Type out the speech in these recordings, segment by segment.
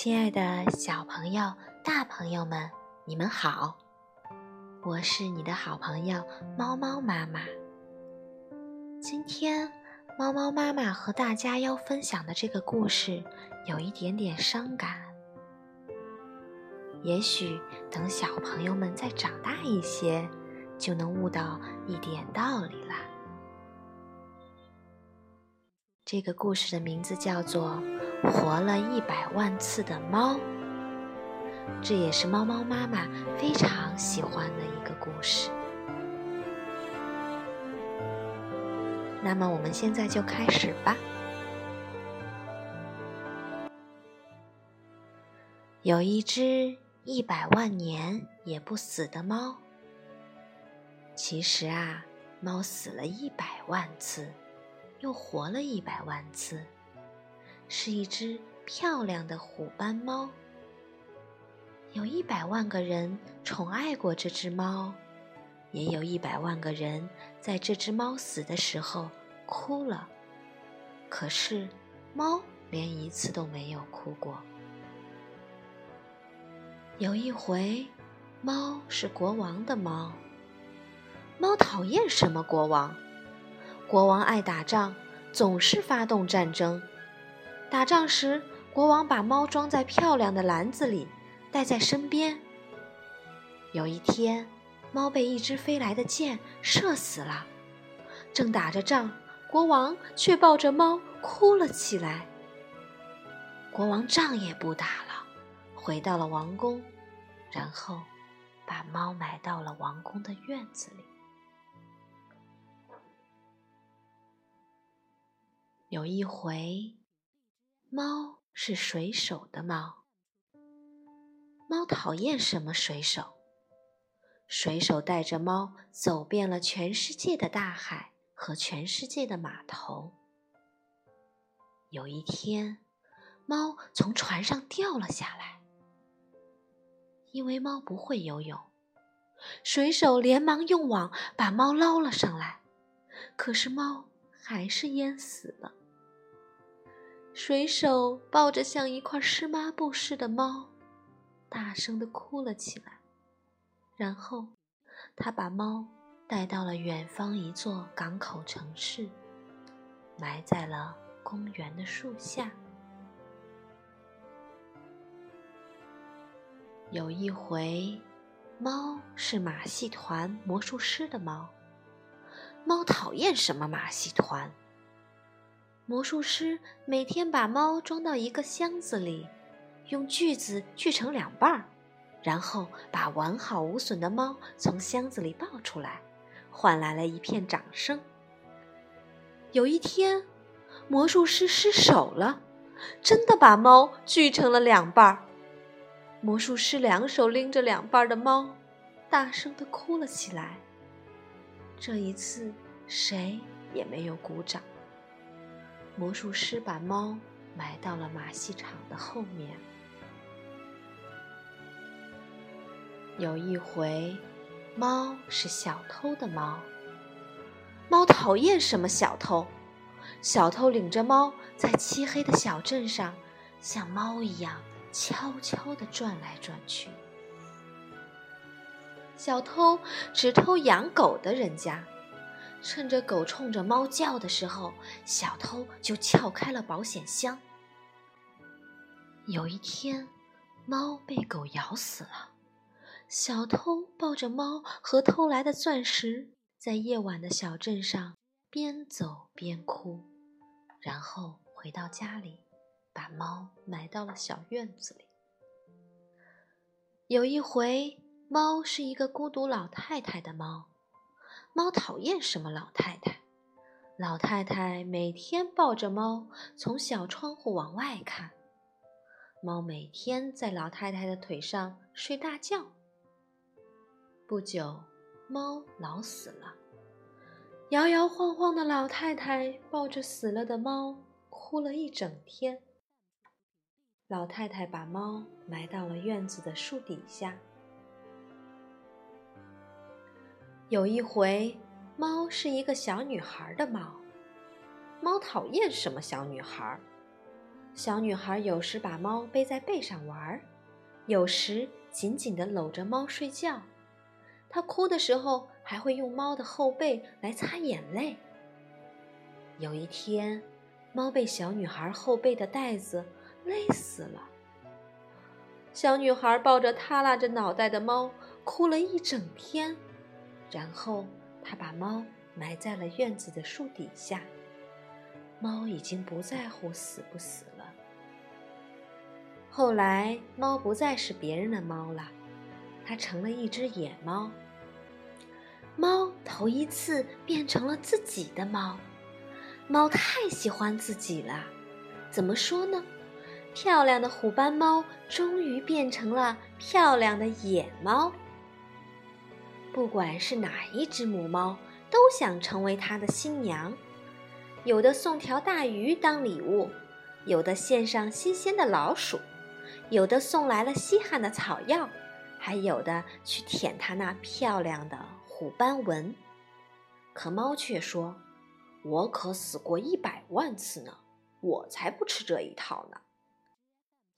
亲爱的小朋友、大朋友们，你们好！我是你的好朋友猫猫妈妈。今天，猫猫妈妈和大家要分享的这个故事有一点点伤感。也许等小朋友们再长大一些，就能悟到一点道理啦。这个故事的名字叫做《活了一百万次的猫》，这也是猫猫妈妈非常喜欢的一个故事。那么，我们现在就开始吧。有一只一百万年也不死的猫。其实啊，猫死了一百万次。又活了一百万次，是一只漂亮的虎斑猫。有一百万个人宠爱过这只猫，也有一百万个人在这只猫死的时候哭了。可是，猫连一次都没有哭过。有一回，猫是国王的猫。猫讨厌什么国王？国王爱打仗，总是发动战争。打仗时，国王把猫装在漂亮的篮子里，带在身边。有一天，猫被一只飞来的箭射死了。正打着仗，国王却抱着猫哭了起来。国王仗也不打了，回到了王宫，然后把猫埋到了王宫的院子里。有一回，猫是水手的猫。猫讨厌什么水手？水手带着猫走遍了全世界的大海和全世界的码头。有一天，猫从船上掉了下来，因为猫不会游泳，水手连忙用网把猫捞了上来，可是猫还是淹死了。水手抱着像一块湿抹布似的猫，大声的哭了起来。然后，他把猫带到了远方一座港口城市，埋在了公园的树下。有一回，猫是马戏团魔术师的猫。猫讨厌什么马戏团？魔术师每天把猫装到一个箱子里，用锯子锯成两半儿，然后把完好无损的猫从箱子里抱出来，换来了一片掌声。有一天，魔术师失手了，真的把猫锯成了两半儿。魔术师两手拎着两半的猫，大声的哭了起来。这一次，谁也没有鼓掌。魔术师把猫埋到了马戏场的后面。有一回，猫是小偷的猫。猫讨厌什么小偷？小偷领着猫在漆黑的小镇上，像猫一样悄悄地转来转去。小偷只偷养狗的人家。趁着狗冲着猫叫的时候，小偷就撬开了保险箱。有一天，猫被狗咬死了，小偷抱着猫和偷来的钻石，在夜晚的小镇上边走边哭，然后回到家里，把猫埋到了小院子里。有一回，猫是一个孤独老太太的猫。猫讨厌什么老太太？老太太每天抱着猫从小窗户往外看，猫每天在老太太的腿上睡大觉。不久，猫老死了，摇摇晃晃的老太太抱着死了的猫哭了一整天。老太太把猫埋到了院子的树底下。有一回，猫是一个小女孩的猫。猫讨厌什么小女孩？小女孩有时把猫背在背上玩，有时紧紧地搂着猫睡觉。她哭的时候还会用猫的后背来擦眼泪。有一天，猫被小女孩后背的带子勒死了。小女孩抱着耷拉着脑袋的猫哭了一整天，然后他把猫埋在了院子的树底下。猫已经不在乎死不死了。后来，猫不再是别人的猫了，它成了一只野猫。猫头一次变成了自己的猫，猫太喜欢自己了。怎么说呢？漂亮的虎斑猫终于变成了漂亮的野猫。不管是哪一只母猫，都想成为它的新娘。有的送条大鱼当礼物，有的献上新鲜的老鼠，有的送来了稀罕的草药，还有的去舔它那漂亮的虎斑纹。可猫却说：“我可死过一百万次呢，我才不吃这一套呢。”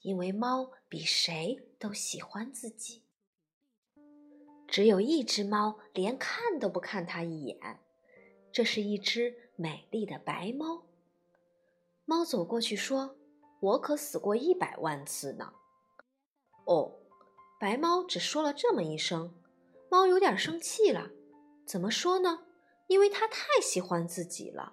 因为猫比谁都喜欢自己。只有一只猫连看都不看它一眼，这是一只。美丽的白猫，猫走过去说：“我可死过一百万次呢。”哦，白猫只说了这么一声，猫有点生气了。怎么说呢？因为它太喜欢自己了。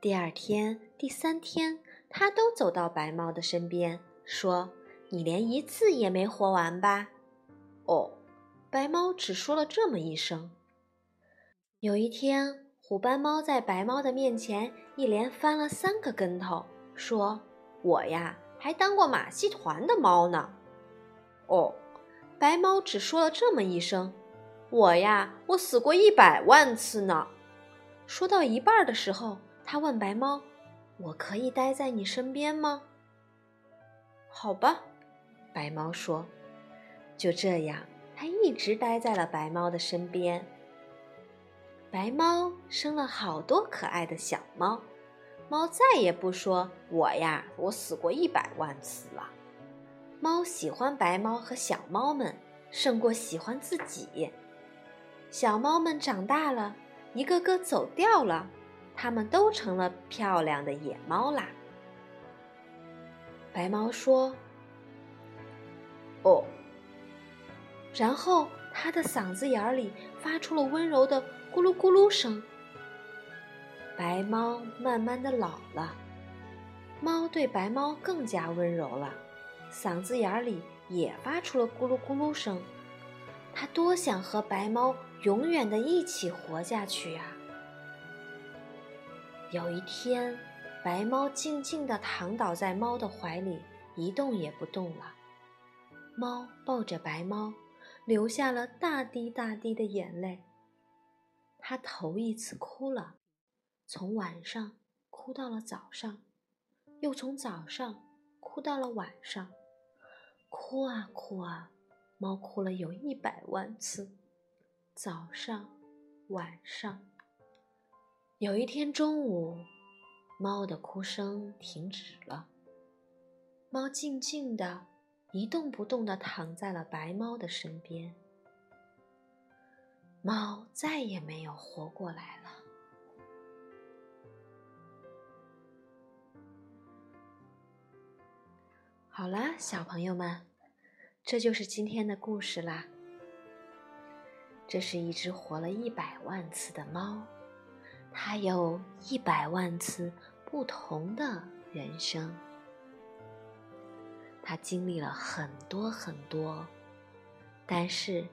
第二天、第三天，它都走到白猫的身边，说：“你连一次也没活完吧？”哦，白猫只说了这么一声。有一天。虎斑猫在白猫的面前一连翻了三个跟头，说：“我呀，还当过马戏团的猫呢。”哦，白猫只说了这么一声：“我呀，我死过一百万次呢。”说到一半的时候，他问白猫：“我可以待在你身边吗？”“好吧。”白猫说。就这样，它一直待在了白猫的身边。白猫生了好多可爱的小猫，猫再也不说我呀，我死过一百万次了。猫喜欢白猫和小猫们，胜过喜欢自己。小猫们长大了，一个个走掉了，它们都成了漂亮的野猫啦。白猫说：“哦。”然后它的嗓子眼里发出了温柔的。咕噜咕噜声，白猫慢慢的老了，猫对白猫更加温柔了，嗓子眼里也发出了咕噜咕噜声。它多想和白猫永远的一起活下去呀！有一天，白猫静静的躺倒在猫的怀里，一动也不动了。猫抱着白猫，流下了大滴大滴的眼泪。他头一次哭了，从晚上哭到了早上，又从早上哭到了晚上，哭啊哭啊，猫哭了有一百万次，早上、晚上。有一天中午，猫的哭声停止了，猫静静的，一动不动的躺在了白猫的身边。猫再也没有活过来了。好啦，小朋友们，这就是今天的故事啦。这是一只活了一百万次的猫，它有一百万次不同的人生，它经历了很多很多，但是。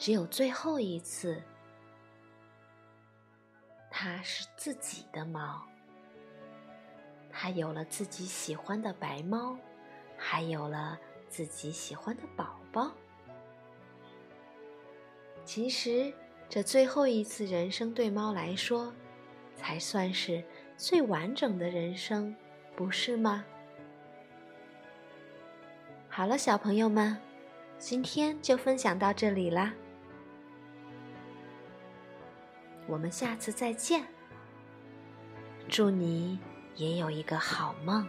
只有最后一次，它是自己的猫，它有了自己喜欢的白猫，还有了自己喜欢的宝宝。其实，这最后一次人生对猫来说，才算是最完整的人生，不是吗？好了，小朋友们，今天就分享到这里啦。我们下次再见，祝你也有一个好梦。